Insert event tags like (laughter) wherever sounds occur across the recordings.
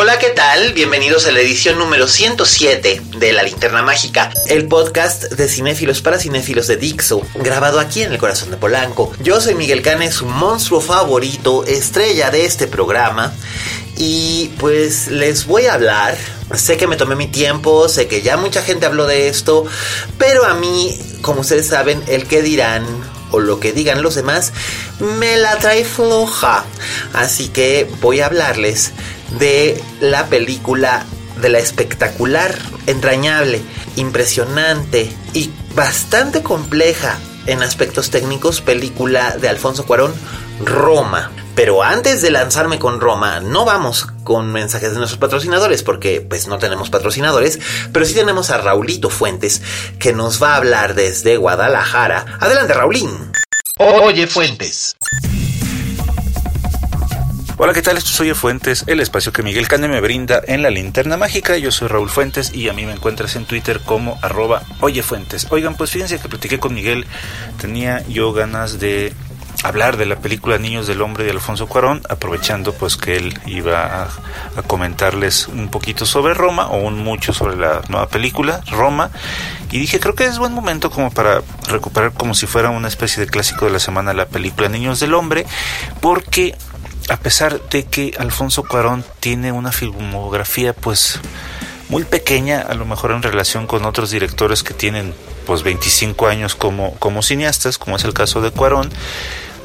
Hola, ¿qué tal? Bienvenidos a la edición número 107 de La Linterna Mágica, el podcast de cinéfilos para cinéfilos de Dixo, grabado aquí en el corazón de Polanco. Yo soy Miguel Cane, su monstruo favorito, estrella de este programa, y pues les voy a hablar. Sé que me tomé mi tiempo, sé que ya mucha gente habló de esto, pero a mí, como ustedes saben, el que dirán o lo que digan los demás me la trae floja. Así que voy a hablarles de la película de la espectacular, entrañable, impresionante y bastante compleja en aspectos técnicos película de Alfonso Cuarón, Roma. Pero antes de lanzarme con Roma, no vamos con mensajes de nuestros patrocinadores, porque pues no tenemos patrocinadores, pero sí tenemos a Raulito Fuentes, que nos va a hablar desde Guadalajara. Adelante, Raulín. Oye, Fuentes. Hola, ¿qué tal? Esto es Oye Fuentes, el espacio que Miguel Cane me brinda en la linterna mágica. Yo soy Raúl Fuentes y a mí me encuentras en Twitter como arroba Oye Fuentes. Oigan, pues fíjense que platiqué con Miguel, tenía yo ganas de hablar de la película Niños del Hombre de Alfonso Cuarón, aprovechando pues que él iba a, a, comentarles un poquito sobre Roma o un mucho sobre la nueva película Roma y dije creo que es buen momento como para recuperar como si fuera una especie de clásico de la semana la película Niños del Hombre porque a pesar de que Alfonso Cuarón tiene una filmografía pues muy pequeña a lo mejor en relación con otros directores que tienen pues 25 años como, como cineastas como es el caso de Cuarón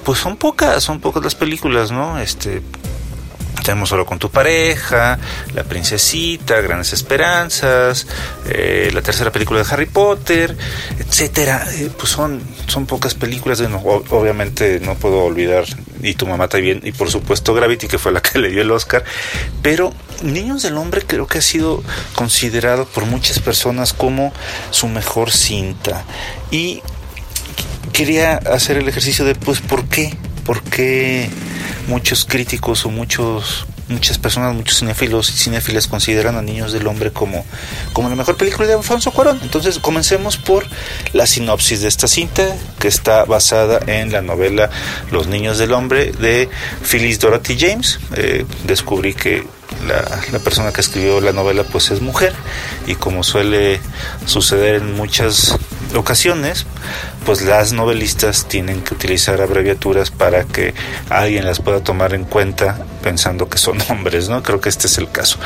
pues son pocas, son pocas las películas, ¿no? Este, tenemos solo con tu pareja, La Princesita, Grandes Esperanzas, eh, la tercera película de Harry Potter, etcétera. Eh, pues son, son pocas películas. Bueno, obviamente no puedo olvidar y tu mamá también y por supuesto Gravity que fue la que (laughs) le dio el Oscar. Pero Niños del Hombre creo que ha sido considerado por muchas personas como su mejor cinta y quería hacer el ejercicio de, pues, ¿por qué? ¿Por qué muchos críticos o muchos muchas personas, muchos cinéfilos y cinéfilas consideran a Niños del Hombre como, como la mejor película de Alfonso Cuarón. Entonces comencemos por la sinopsis de esta cinta, que está basada en la novela Los Niños del Hombre de Phyllis Dorothy James. Eh, descubrí que la, la, persona que escribió la novela pues es mujer y como suele suceder en muchas ocasiones pues las novelistas tienen que utilizar abreviaturas para que alguien las pueda tomar en cuenta pensando que son (laughs) hombres, ¿no? Creo que este es el caso.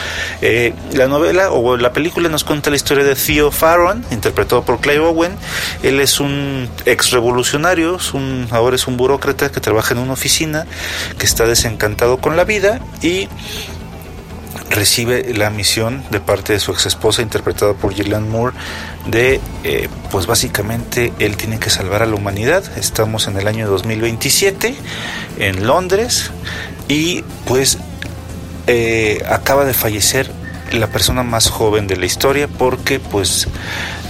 Eh, la novela o la película nos cuenta la historia de Theo Farron, interpretado por Clive Owen. Él es un ex revolucionario, ahora es un burócrata que trabaja en una oficina, que está desencantado con la vida y recibe la misión de parte de su ex esposa interpretada por Gillian Moore de eh, pues básicamente él tiene que salvar a la humanidad. Estamos en el año 2027 en Londres y pues eh, acaba de fallecer la persona más joven de la historia porque pues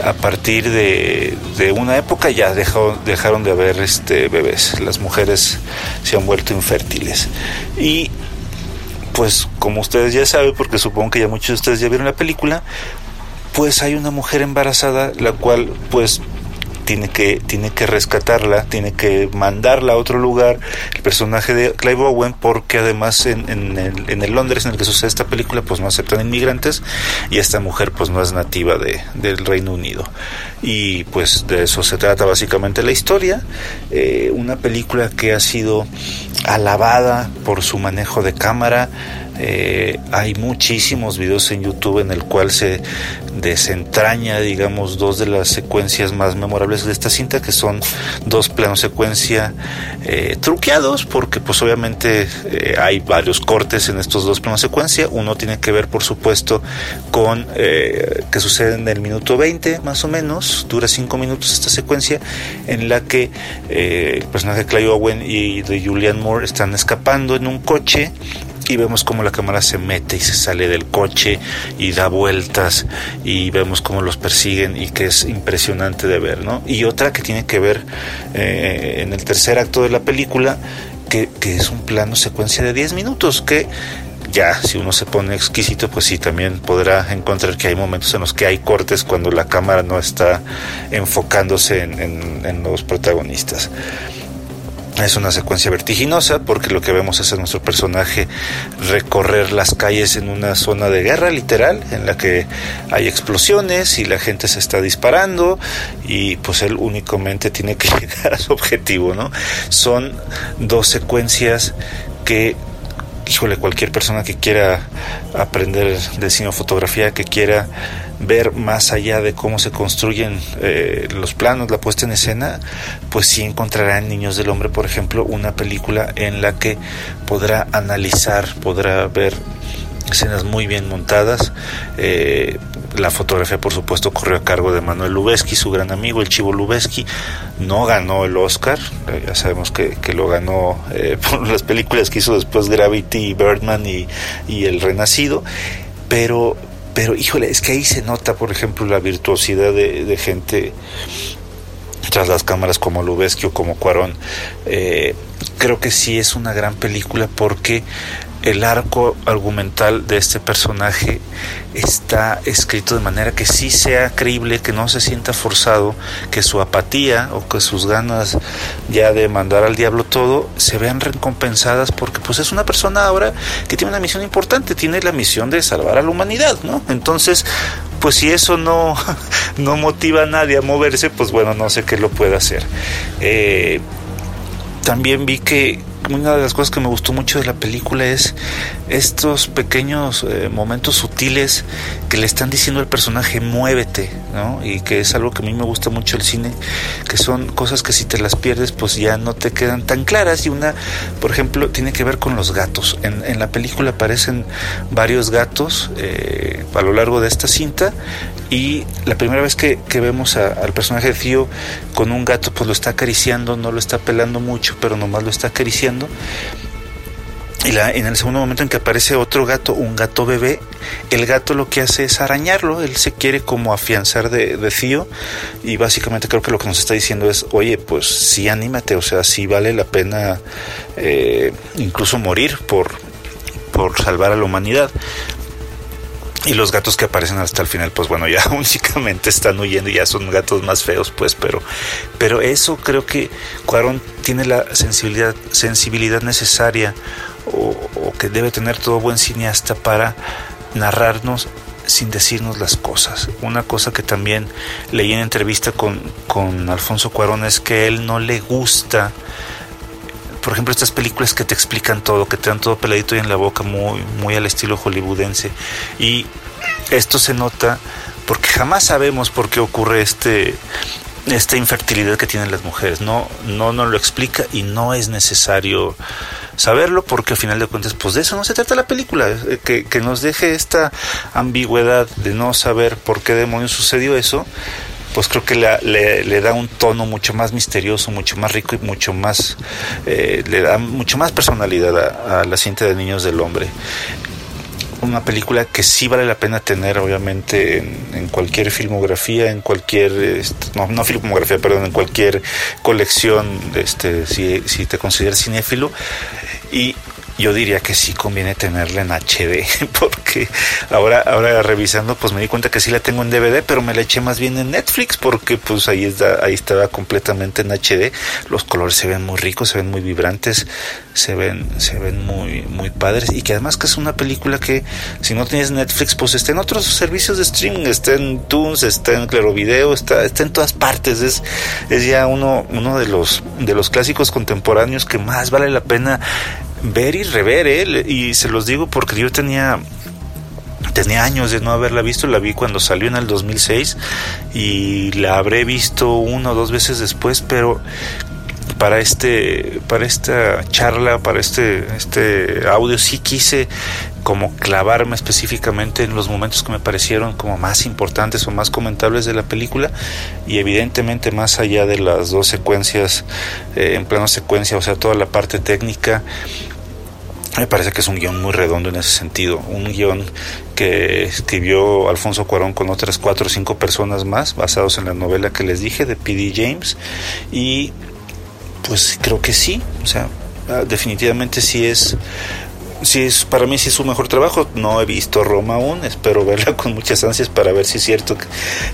a partir de, de una época ya dejaron de haber este bebés. Las mujeres se han vuelto infértiles. Y pues como ustedes ya saben, porque supongo que ya muchos de ustedes ya vieron la película, pues hay una mujer embarazada la cual pues tiene que, tiene que rescatarla, tiene que mandarla a otro lugar, el personaje de Clive Owen, porque además en, en, el, en el Londres en el que sucede esta película, pues no aceptan inmigrantes y esta mujer pues no es nativa de, del Reino Unido. Y pues de eso se trata básicamente la historia, eh, una película que ha sido alabada por su manejo de cámara, Eh, hay muchísimos videos en YouTube en el cual se desentraña, digamos, dos de las secuencias más memorables de esta cinta, que son dos planos secuencia eh, truqueados, porque pues obviamente eh, hay varios cortes en estos dos planos secuencia. Uno tiene que ver, por supuesto, con que sucede en el minuto 20, más o menos, dura 5 minutos esta secuencia, en la que el personaje de Clay Owen y de Julian Moore están escapando en un coche y vemos cómo la cámara se mete y se sale del coche y da vueltas y vemos cómo los persiguen y que es impresionante de ver, ¿no? Y otra que tiene que ver eh, en el tercer acto de la película, que, que es un plano secuencia de 10 minutos, que ya si uno se pone exquisito, pues sí, también podrá encontrar que hay momentos en los que hay cortes cuando la cámara no está enfocándose en, en los protagonistas. Es una secuencia vertiginosa porque lo que vemos es a nuestro personaje recorrer las calles en una zona de guerra literal, en la que hay explosiones y la gente se está disparando y pues él únicamente tiene que (laughs) llegar a su objetivo, ¿no? Son dos secuencias que híjole, cualquier persona que quiera aprender de fotografía, que quiera ver más allá de cómo se construyen eh, los planos, la puesta en escena, pues sí encontrará en Niños del Hombre, por ejemplo, una película en la que podrá analizar, podrá ver escenas muy bien montadas. Eh, la fotografía, por supuesto, corrió a cargo de Manuel Lubezki, su gran amigo, el Chivo Lubezki. No ganó el Oscar, eh, ya sabemos que, que lo ganó (laughs) por las películas que hizo después Gravity, Birdman y, y El Renacido, pero pero híjole, es que ahí se nota, por ejemplo, la virtuosidad de, gente tras las cámaras como Lubezki o como Cuarón. Eh, creo que sí es una gran película porque el arco argumental de este personaje está escrito de manera que sí sea creíble, que no se sienta forzado, que su apatía o que sus ganas ya de mandar al diablo todo se vean recompensadas porque pues es una persona ahora que tiene una misión importante, tiene la misión de salvar a la humanidad, ¿no? Entonces, pues si eso no, (laughs) no motiva a nadie a moverse, pues bueno, no sé qué lo puede hacer. Eh, también vi que una de las cosas que me gustó mucho de la película es estos pequeños eh, momentos sutiles que le están diciendo al personaje muévete, ¿no? Y que es algo que a mí me gusta mucho el cine, que son cosas que si te las pierdes pues ya no te quedan tan claras y una, por ejemplo, tiene que ver con los gatos. En, en la película aparecen varios gatos eh, a lo largo de esta cinta y la primera vez que, vemos al personaje de Fío con un gato, pues lo está acariciando, no lo está pelando mucho, pero nomás lo está acariciando. Y en el segundo momento en que aparece otro gato, un gato bebé, el gato lo que hace es arañarlo, él se quiere como afianzar de, de Fío y básicamente creo que lo que nos está diciendo es, oye, pues sí, anímate, o sea, sí vale la pena eh, incluso morir por, por salvar a la humanidad. Y los gatos que aparecen hasta el final, pues bueno, ya (laughs) únicamente están huyendo ya son gatos más feos, pues, pero, pero eso creo que Cuarón tiene la sensibilidad, sensibilidad necesaria o, que debe tener todo buen cineasta para narrarnos sin decirnos las cosas. Una cosa que también leí en entrevista con, con Alfonso Cuarón es que él no le gusta por ejemplo, estas películas que te explican todo, que te dan todo peladito y en la boca, muy, muy al estilo hollywoodense. Y esto se nota porque jamás sabemos por qué ocurre este esta infertilidad que tienen las mujeres. No, no nos lo explica y no es necesario saberlo porque al final de cuentas, pues de eso no se trata la película, eh, que, que nos deje esta ambigüedad de no saber por qué demonios sucedió eso pues creo que le, da un tono mucho más misterioso, mucho más rico y mucho más, eh, le da mucho más personalidad a, la cinta de Niños del Hombre. Una película que sí vale la pena tener obviamente en, cualquier filmografía en cualquier este, no, no filmografía perdón en cualquier colección este si, si te consideras cinéfilo. Y yo diría que sí conviene tenerla en HD, (laughs) porque ahora, ahora revisando, pues me di cuenta que sí la tengo en DVD, pero me la eché más bien en Netflix, porque pues ahí está, ahí estaba completamente en HD. Los colores se ven muy ricos, se ven muy vibrantes, se ven, se ven muy, muy padres, y que además que es una película que si no tienes Netflix, pues está en otros servicios de streaming, está en Tunes, está en Claro Video, está, está en todas partes, es, es ya uno, uno de los, de los clásicos contemporáneos que más vale la pena ver y rever, ¿eh? y se los digo porque yo tenía tenía años de no haberla visto, la vi cuando salió en el 2006 y la habré visto una o dos veces después, pero para este para esta charla, para este este audio sí quise como clavarme específicamente en los momentos que me parecieron como más importantes o más comentables de la película y evidentemente más allá de las dos secuencias eh, en plano secuencia, o sea, toda la parte técnica me parece que es un guion muy redondo en ese sentido, un guion que escribió Alfonso Cuarón con otras cuatro o cinco personas más, basados en la novela que les dije de P.D. James, y pues creo que sí, o sea, ah, definitivamente sí es sí es para mí sí es su mejor trabajo. No he visto Roma aún espero verla con muchas ansias para ver si es cierto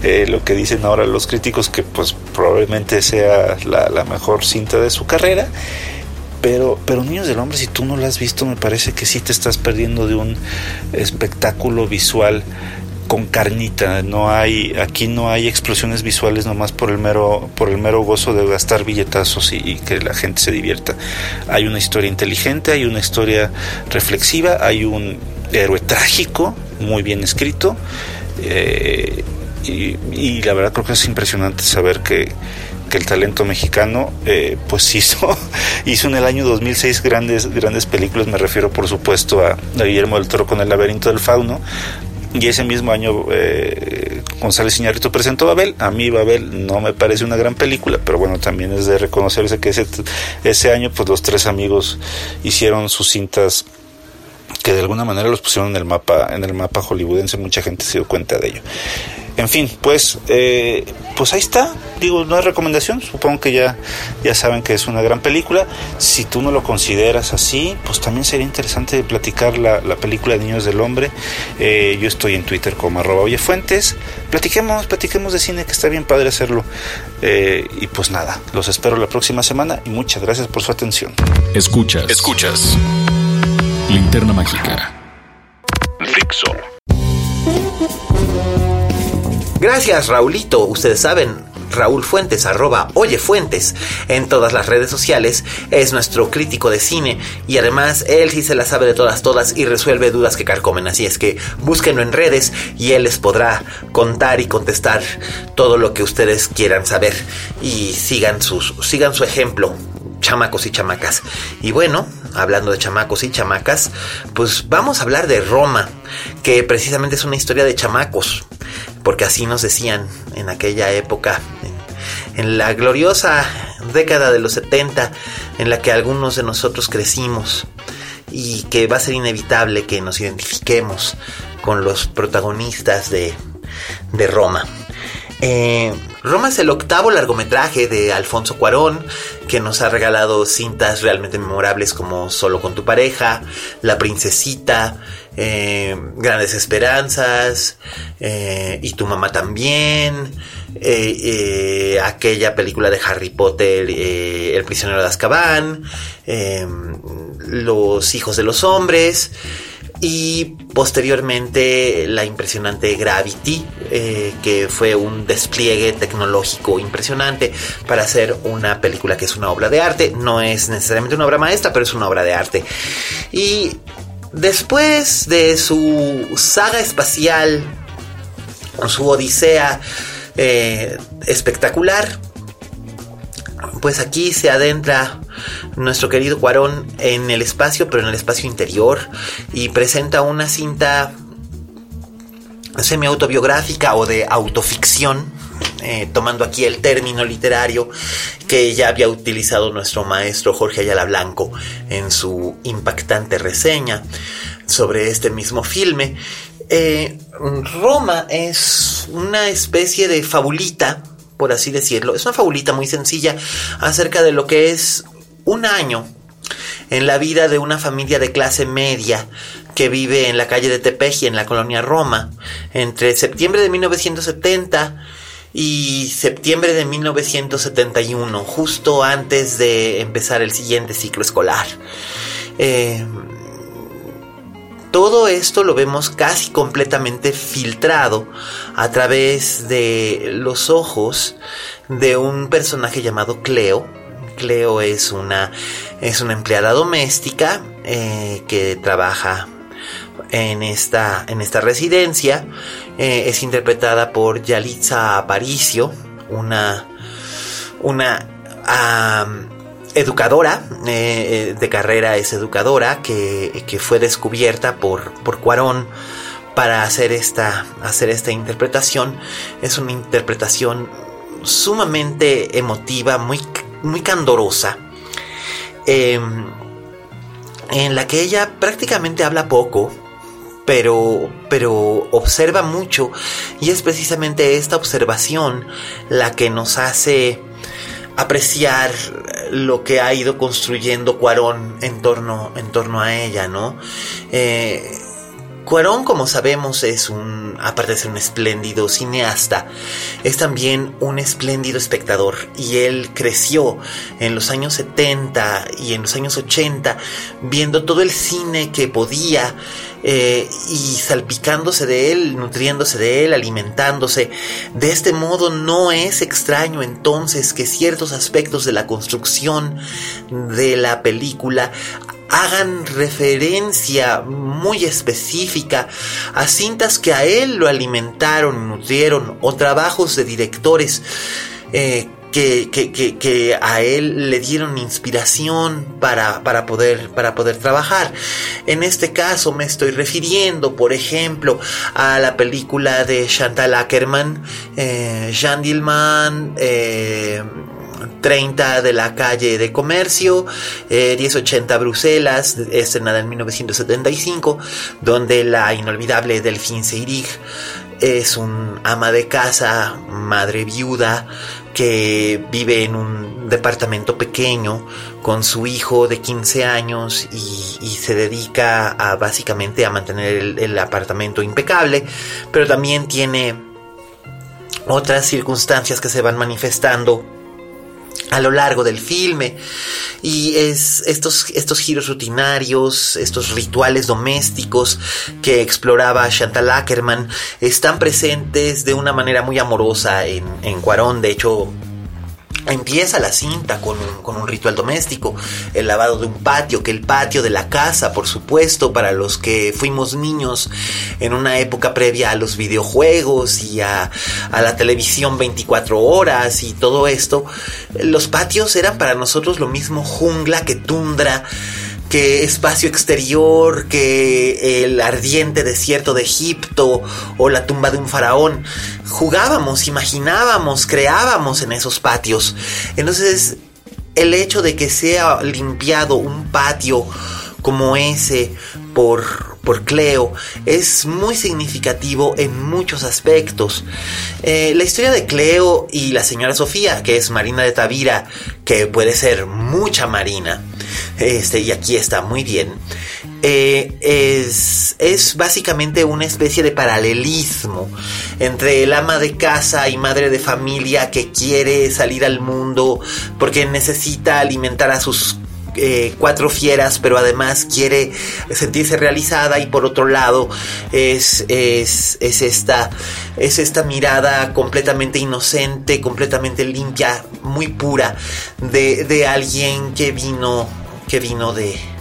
eh, lo que dicen ahora los críticos que pues probablemente sea la, la mejor cinta de su carrera. Pero, pero Niños del Hombre, si tú no lo has visto, me parece que sí te estás perdiendo de un espectáculo visual con carnita, no hay, aquí no hay explosiones visuales nomás por el mero, por el mero gozo de gastar billetazos y, que la gente se divierta. Hay una historia inteligente, hay una historia reflexiva, hay un héroe trágico, muy bien escrito, eh, y, la verdad creo que es impresionante saber que que el talento mexicano eh, pues hizo, (laughs) hizo en el año 2006 grandes, grandes películas, me refiero por supuesto a, Guillermo del Toro con El laberinto del fauno, y ese mismo año eh, González Iñárritu presentó Babel. A mí Babel no me parece una gran película, pero bueno, también es de reconocerse que ese, ese año pues los tres amigos hicieron sus cintas que de alguna manera los pusieron en el mapa en el mapa hollywoodense mucha gente se dio cuenta de ello en fin, pues, eh, pues ahí está. Digo, no es recomendación. Supongo que ya, ya saben que es una gran película. Si tú no lo consideras así, pues también sería interesante platicar la, la película Niños del Hombre. Eh, yo estoy en Twitter como arroba oyefuentes. Platiquemos, platiquemos de cine, que está bien padre hacerlo. Eh, y pues nada, los espero la próxima semana y muchas gracias por su atención. Escuchas. Escuchas. Linterna Mágica. Fixo. Gracias, Raulito. Ustedes saben, Raúl Fuentes, arroba Oye Fuentes, en todas las redes sociales, es nuestro crítico de cine y además él sí se la sabe de todas, todas y resuelve dudas que carcomen. Así es que búsquenlo en redes y él les podrá contar y contestar todo lo que ustedes quieran saber y sigan, sus, sigan su ejemplo chamacos y chamacas. Y bueno, hablando de chamacos y chamacas, pues vamos a hablar de Roma, que precisamente es una historia de chamacos, porque así nos decían en aquella época, en, la gloriosa década de los 70, en la que algunos de nosotros crecimos y que va a ser inevitable que nos identifiquemos con los protagonistas de, de Roma. Eh, Roma es el octavo largometraje de Alfonso Cuarón, que nos ha regalado cintas realmente memorables como Solo con tu pareja, La princesita, eh, Grandes Esperanzas, eh, y tu mamá también, aquella película de Harry Potter, El prisionero de Azkaban, Los hijos de los hombres, y posteriormente la impresionante Gravity, eh, que fue un despliegue tecnológico impresionante para hacer una película que es una obra de arte. No es necesariamente una obra maestra, pero es una obra de arte. Y después de su saga espacial, su odisea eh, espectacular, pues aquí se adentra nuestro querido Cuarón en el espacio, pero en el espacio interior, y presenta una cinta semi-autobiográfica o de autoficción, eh, tomando aquí el término literario que ya había utilizado nuestro maestro Jorge Ayala Blanco en su impactante reseña sobre este mismo filme. Eh, Roma es una especie de fabulita, por así decirlo, es una fabulita muy sencilla acerca de lo que es un año en la vida de una familia de clase media que vive en la calle de Tepeji, en la colonia Roma, entre septiembre de 1970 y septiembre de 1971, justo antes de empezar el siguiente ciclo escolar. Eh, todo esto lo vemos casi completamente filtrado a través de los ojos de un personaje llamado Cleo, Cleo es una, es una empleada doméstica eh, que trabaja en esta, en esta residencia. Eh, es interpretada por Yalitza Aparicio, una, una educadora eh, de carrera, es educadora que, que fue descubierta por, por Cuarón para hacer esta, hacer esta interpretación. Es una interpretación sumamente emotiva, muy, muy candorosa, em, en la que ella prácticamente habla poco, pero, pero observa mucho y es precisamente esta observación la que nos hace apreciar lo que ha ido construyendo Cuarón en torno, en torno a ella, ¿no? Eh, Cuarón, como sabemos, es un, aparte de ser un espléndido cineasta, es también un espléndido espectador y él creció en los años 70 y en los años 80 viendo todo el cine que podía eh, y salpicándose de él, nutriéndose de él, alimentándose. De este modo no es extraño entonces que ciertos aspectos de la construcción de la película hagan referencia muy específica a cintas que a él lo alimentaron, nutrieron, o trabajos de directores eh, que, que, a él le dieron inspiración para, para, poder, para poder trabajar. En este caso me estoy refiriendo, por ejemplo, a la película de Chantal Ackerman, eh, Jean Dillman, eh, 30 de la calle de Comercio, 1080 eh, Bruselas, estrenada en 1975, donde la inolvidable Delphine Seyrig es un ama de casa, madre viuda, que vive en un departamento pequeño con su hijo de 15 años y, se dedica a básicamente a mantener el apartamento impecable, pero también tiene otras circunstancias que se van manifestando a lo largo del filme. Y es estos, estos giros rutinarios, estos rituales domésticos que exploraba Chantal Ackerman están presentes de una manera muy amorosa en, en Cuarón, de hecho Empieza la cinta con un, ritual doméstico, el lavado de un patio, que el patio de la casa, por supuesto, para los que fuimos niños en una época previa a los videojuegos y a, a la televisión 24 horas y todo esto, los patios eran para nosotros lo mismo jungla que tundra que espacio exterior, que el ardiente desierto de Egipto o la tumba de un faraón. Jugábamos, imaginábamos, creábamos en esos patios. Entonces, el hecho de que sea limpiado un patio como ese por, por Cleo es muy significativo en muchos aspectos. Eh, la historia de Cleo y la señora Sofía, que es Marina de Tavira, que puede ser mucha Marina, este, y aquí está muy bien, eh, es, es básicamente una especie de paralelismo entre el ama de casa y madre de familia que quiere salir al mundo porque necesita alimentar a sus eh, cuatro fieras, pero además quiere sentirse realizada y por otro lado es, es, esta, es esta mirada completamente inocente, completamente limpia, muy pura de, de alguien que vino, que vino de,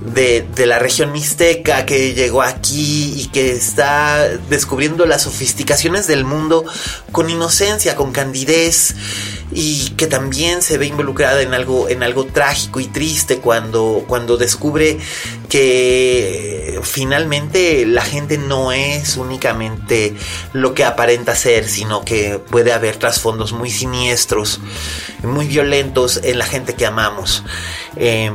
de, de, la región mixteca que llegó aquí y que está descubriendo las sofisticaciones del mundo con inocencia, con candidez y que también se ve involucrada en algo, en algo trágico y triste cuando, cuando descubre que finalmente la gente no es únicamente lo que aparenta ser, sino que puede haber trasfondos muy siniestros, muy violentos en la gente que amamos. Em,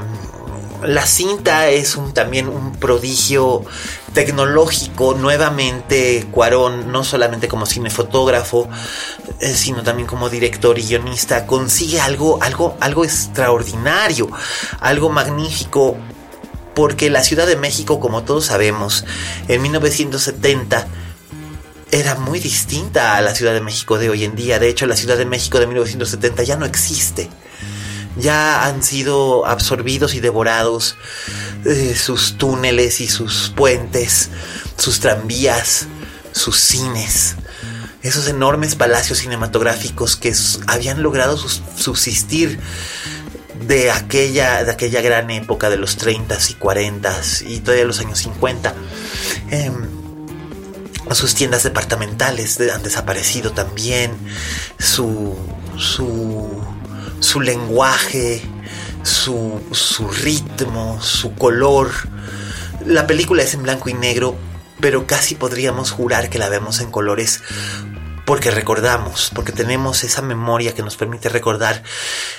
la cinta es un, también un prodigio tecnológico. Nuevamente, Cuarón, no solamente como cinefotógrafo, eh, sino también como director y guionista, consigue algo, algo, algo extraordinario, algo magnífico. Porque la Ciudad de México, como todos sabemos, en 1970 era muy distinta a la Ciudad de México de hoy en día. De hecho, la Ciudad de México de 1970 ya no existe ya han sido absorbidos y devorados eh, sus túneles y sus puentes, sus tranvías, sus cines. esos enormes palacios cinematográficos que habían logrado subsistir de aquella, de aquella gran época de los 30s y 40s y todavía los años 50. Em, sus tiendas departamentales han desaparecido también, su, su, su lenguaje, su, su ritmo, su color. La película es en blanco y negro, pero casi podríamos jurar que la vemos en colores porque recordamos, porque tenemos esa memoria que nos permite recordar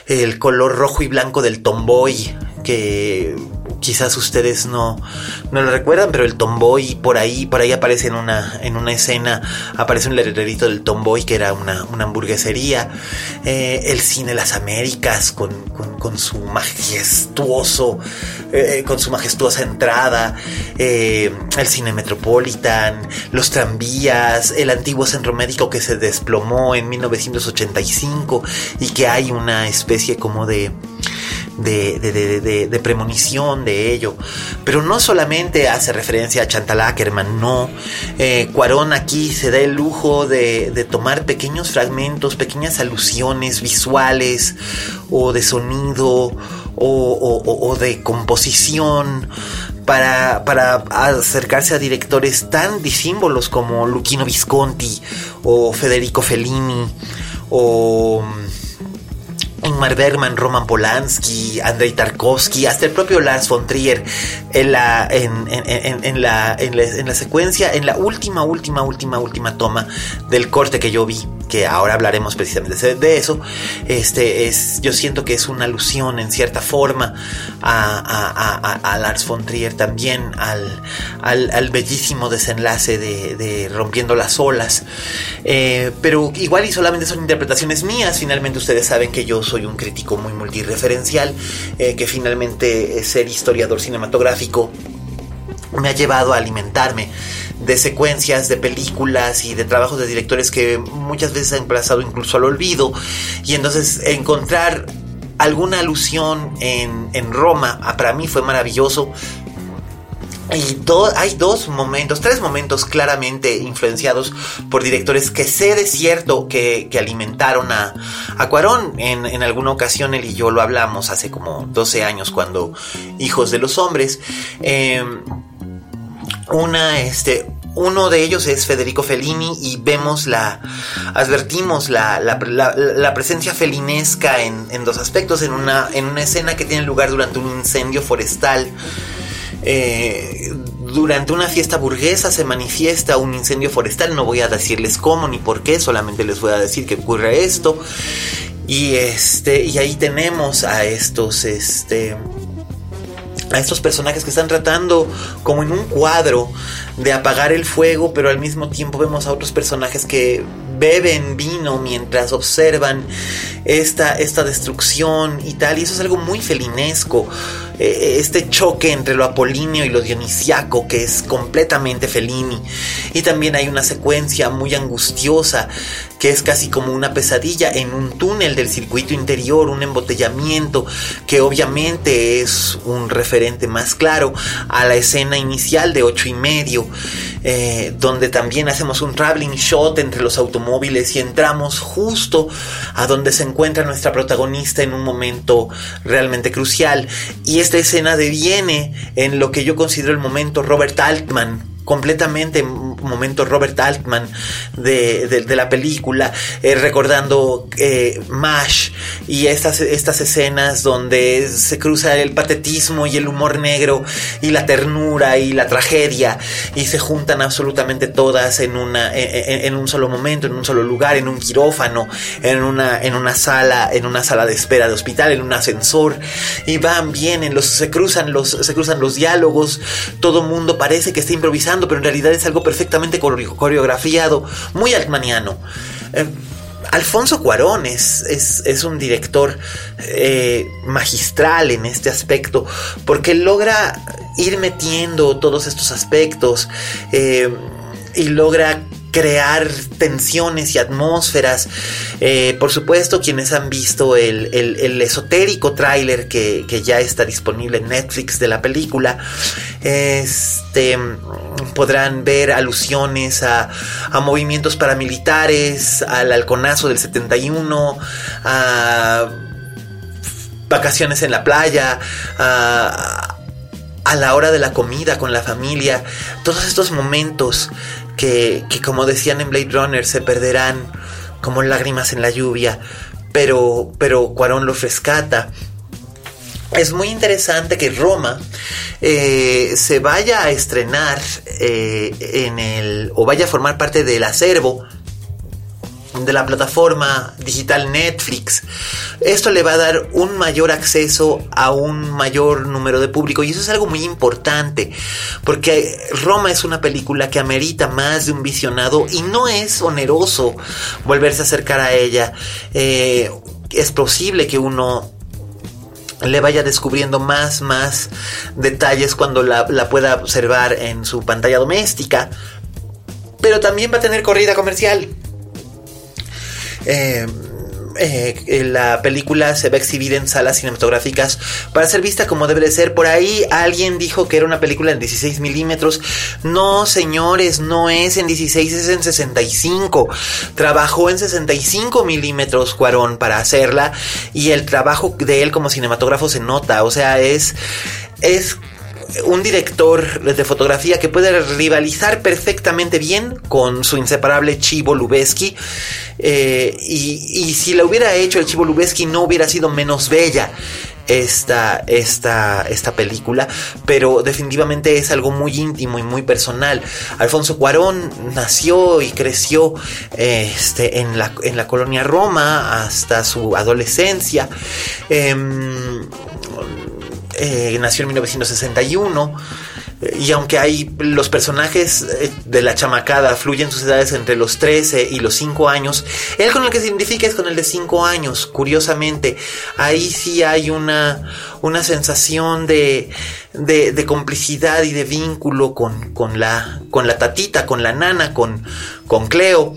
el color rojo y blanco del tomboy que quizás ustedes no, no lo recuerdan, pero el Tomboy por ahí, por ahí aparece en una, en una escena, aparece un letrerito del Tomboy que era una, hamburguesería, eh, el cine Las Américas con, su majestuoso, eh, con su majestuosa entrada, eh, el cine Metropolitan, los tranvías, el antiguo centro médico que se desplomó en 1985 y que hay una especie como de de, premonición de ello. Pero no solamente hace referencia a Chantal Ackerman, no. Eh, aquí se da el lujo de, tomar pequeños fragmentos, pequeñas alusiones visuales o de sonido o, de composición. Para, para, acercarse a directores tan disímbolos como Luchino Visconti o Federico Fellini o Ingmar Bergman, Roman Polanski, Andrei Tarkovsky, hasta el propio Lars von Trier en la, en, la, en la secuencia, en la última, última, última, última toma del corte que yo vi que ahora hablaremos precisamente de eso, este es, yo siento que es una alusión en cierta forma a, Lars von Trier también, al, al, bellísimo desenlace de, Rompiendo las olas. Eh, pero igual y solamente son interpretaciones mías, finalmente ustedes saben que yo un crítico muy multireferencial, eh, que finalmente ser historiador cinematográfico me ha llevado a alimentarme de secuencias de películas y de trabajos de directores que muchas veces han emplazado incluso al olvido. Y entonces encontrar alguna alusión en, en Roma ah, para mí fue maravilloso. Hay dos momentos, tres momentos claramente influenciados por directores que sé de cierto que, alimentaron a, a Cuarón. En, en, alguna ocasión él y yo lo hablamos hace como 12 años cuando Hijos de los Hombres. Eh, una, este, uno de ellos es Federico Fellini y vemos la, advertimos la, la, presencia felinesca en, dos aspectos, en una, en una escena que tiene lugar durante un incendio forestal. Eh, durante una fiesta burguesa se manifiesta un incendio forestal, no voy a decirles cómo ni por qué, solamente les voy a decir que ocurre esto. Y este, y ahí tenemos a estos, este, a estos personajes que están tratando como en un cuadro de apagar el fuego, pero al mismo tiempo vemos a otros personajes que beben vino mientras observan esta, esta destrucción y tal, y eso es algo muy felinesco, eh, este choque entre lo apolíneo y lo dionisiaco que es completamente felini, y también hay una secuencia muy angustiosa que es casi como una pesadilla en un túnel del circuito interior, un embotellamiento que obviamente es un referente más claro a la escena inicial de ocho y medio, eh, donde también hacemos un traveling shot entre los automóviles y entramos justo a donde se encuentra nuestra protagonista en un momento realmente crucial. Y esta escena deviene en lo que yo considero el momento Robert Altman completamente momento Robert Altman de, la película, eh, recordando eh, MASH y estas, estas escenas donde se cruza el patetismo y el humor negro y la ternura y la tragedia y se juntan absolutamente todas en, una, en, un solo momento, en un solo lugar, en un quirófano, en una, en una sala, en una sala de espera de hospital, en un ascensor y van, vienen, los, se, cruzan los, se cruzan los diálogos, todo mundo parece que está improvisando, pero en realidad es algo perfectamente coreografiado, muy altmaniano. Eh, Alfonso Cuarón es, es, un director eh, magistral en este aspecto, porque logra ir metiendo todos estos aspectos eh, y logra crear tensiones y atmósferas. Eh, por supuesto, quienes han visto el, esotérico tráiler que, ya está disponible en Netflix de la película, este, podrán ver alusiones a, a movimientos paramilitares, al halconazo del 71, a vacaciones en la playa, a, a la hora de la comida con la familia, todos estos momentos que, como decían en Blade Runner se perderán como lágrimas en la lluvia, pero, pero Cuarón los rescata. Es muy interesante que Roma eh, se vaya a estrenar eh, en el o vaya a formar parte del acervo de la plataforma digital Netflix. Esto le va a dar un mayor acceso a un mayor número de público y eso es algo muy importante porque Roma es una película que amerita más de un visionado y no es oneroso volverse a acercar a ella. Eh, es posible que uno le vaya descubriendo más, más detalles cuando la, la pueda observar en su pantalla doméstica. Pero también va a tener corrida comercial. Eh, eh, la película se va a exhibir en salas cinematográficas para ser vista como debe de ser. Por ahí alguien dijo que era una película en 16 milímetros. No, señores, no es en 16, es en 65. Trabajó en 65 milímetros Cuarón para hacerla y el trabajo de él como cinematógrafo se nota. O sea, es... Es un director de fotografía que puede rivalizar perfectamente bien con su inseparable Chivo Lubeski. Eh, y, si la hubiera hecho el Chivo Lubeski no hubiera sido menos bella esta, esta, esta película, pero definitivamente es algo muy íntimo y muy personal. Alfonso Cuarón nació y creció este, en, la, en la colonia Roma hasta su adolescencia. Em, eh, nació en 1961 y aunque hay los personajes eh, de la chamacada fluyen sus edades entre los 13 y los 5 años, él con el que se identifica es con el de 5 años, curiosamente. Ahí sí hay una, una sensación de, de, complicidad y de vínculo con, con, la, con la tatita, con la nana, con, con Cleo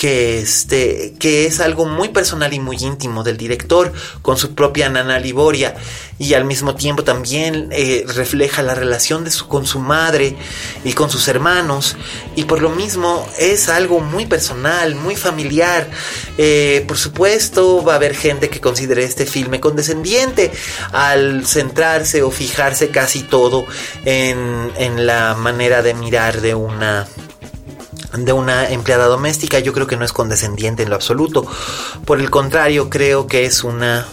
que, este, que es algo muy personal y muy íntimo del director con su propia Nana Liboria y al mismo tiempo también eh, refleja la relación de su, con su madre y con sus hermanos y por lo mismo es algo muy personal, muy familiar. Eh, por supuesto va a haber gente que considere este filme condescendiente al centrarse o fijarse casi todo en, en la manera de mirar de una de una empleada doméstica, yo creo que no es condescendiente en lo absoluto. Por el contrario, creo que es una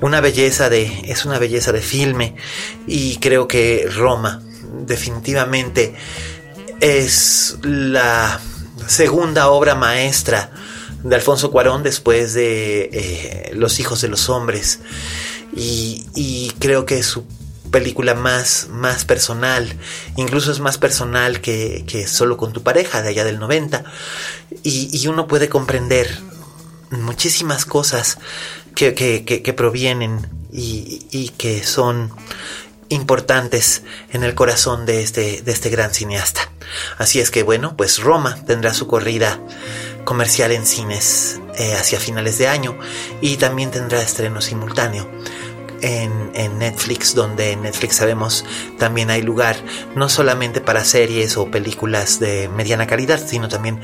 una belleza de es una belleza de filme. Y creo que Roma definitivamente es la segunda obra maestra de Alfonso Cuarón después de eh, Los hijos de los hombres. Y, y creo que su película más, más personal, incluso es más personal que, que solo con tu pareja de allá del 90, y, uno puede comprender muchísimas cosas que, que, que, provienen y, y, que son importantes en el corazón de este, de este gran cineasta. Así es que bueno, pues Roma tendrá su corrida comercial en cines eh, hacia finales de año y también tendrá estreno simultáneo en, Netflix, donde en Netflix sabemos también hay lugar no solamente para series o películas de mediana calidad, sino también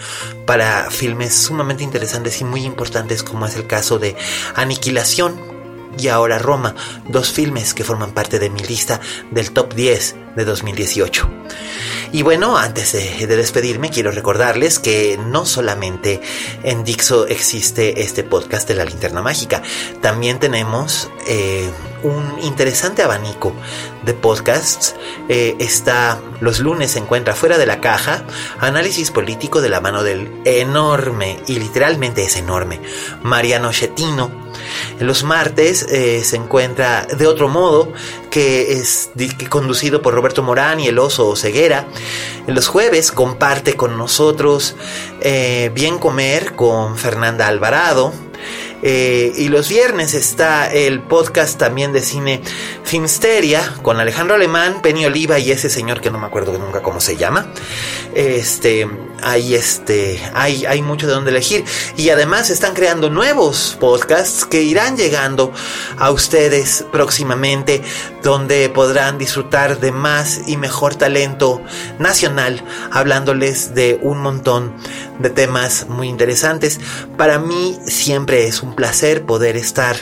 para filmes sumamente interesantes y muy importantes como es el caso de Aniquilación y ahora Roma, dos filmes que forman parte de mi lista del top 10 de 2018. Y bueno, antes de, despedirme, quiero recordarles que no solamente en Dixo existe este podcast de la linterna mágica, también tenemos eh, un interesante abanico de podcasts. Eh, está los lunes se encuentra fuera de la caja, análisis político de la mano del enorme, y literalmente es enorme, Mariano Chetino los martes eh, se encuentra de otro modo, que es conducido por Roberto Morán y el oso Ceguera. Los jueves comparte con nosotros eh, Bien Comer con Fernanda Alvarado. Eh, y los viernes está el podcast también de cine Filmsteria con Alejandro Alemán, Penny Oliva y ese señor que no me acuerdo nunca cómo se llama. Este, hay este, hay, hay mucho de donde elegir. Y además están creando nuevos podcasts que irán llegando a ustedes próximamente, donde podrán disfrutar de más y mejor talento nacional, hablándoles de un montón de temas muy interesantes. Para mí siempre es un placer poder estar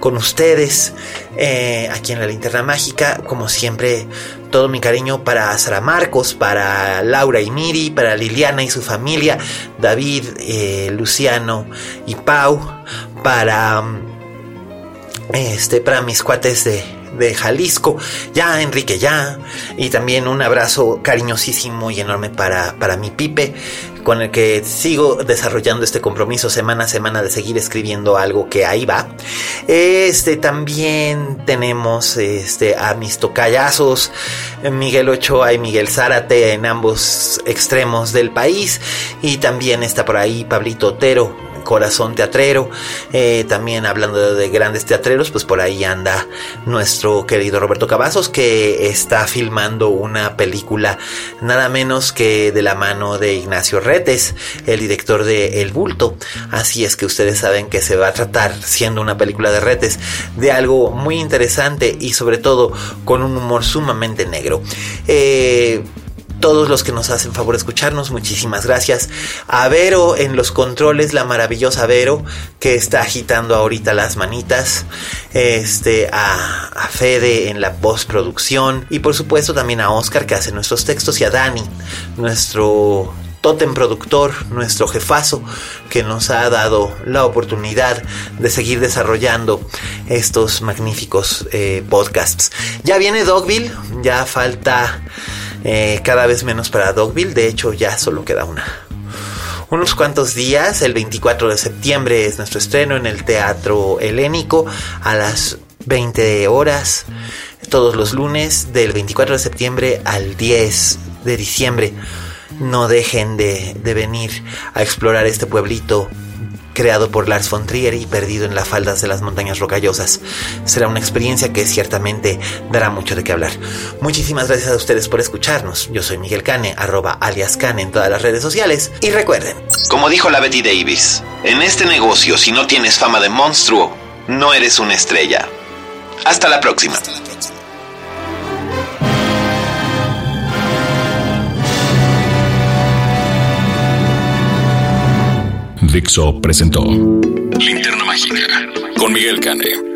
con ustedes eh, aquí en la linterna mágica. Como siempre, todo mi cariño para Sara Marcos, para Laura y Miri, para Liliana y su familia, David, eh, Luciano y Pau, para, este, para mis cuates de, de Jalisco, ya Enrique ya, y también un abrazo cariñosísimo y enorme para, para mi Pipe, con el que sigo desarrollando este compromiso semana a semana de seguir escribiendo algo que ahí va. Este también tenemos este a mis tocayazos Miguel Ochoa y Miguel Zárate en ambos extremos del país y también está por ahí Pablito Otero corazón teatrero. Eh, también hablando de grandes teatreros, pues por ahí anda nuestro querido Roberto Cavazos, que está filmando una película nada menos que de la mano de Ignacio Retes, el director de El Bulto. Así es que ustedes saben que se va a tratar, siendo una película de Retes, de algo muy interesante y sobre todo con un humor sumamente negro. Eh, todos los que nos hacen favor de escucharnos, muchísimas gracias. A Vero en los controles, la maravillosa Vero, que está agitando ahorita las manitas. Este, a, a Fede en la postproducción. Y por supuesto también a Oscar, que hace nuestros textos, y a Dani, nuestro totem productor, nuestro jefazo, que nos ha dado la oportunidad de seguir desarrollando estos magníficos eh, podcasts. Ya viene Dogville, ya falta eh, cada vez menos para Dogville, de hecho ya solo queda una. Unos cuantos días, el 24 de septiembre es nuestro estreno en el Teatro Helénico a las 20 horas, todos los lunes del 24 de septiembre al 10 de diciembre. No dejen de, de, venir a explorar este pueblito creado por Lars von Trier y perdido en las faldas de las montañas rocallosas. Será una experiencia que ciertamente dará mucho de qué hablar. Muchísimas gracias a ustedes por escucharnos. Yo soy Miguel Cane, arroba alias Cane en todas las redes sociales. Y recuerden, como dijo la Betty Davis, en este negocio si no tienes fama de monstruo, no eres una estrella. Hasta la próxima. Dixo presentó Linterna Mágica con Miguel Cane.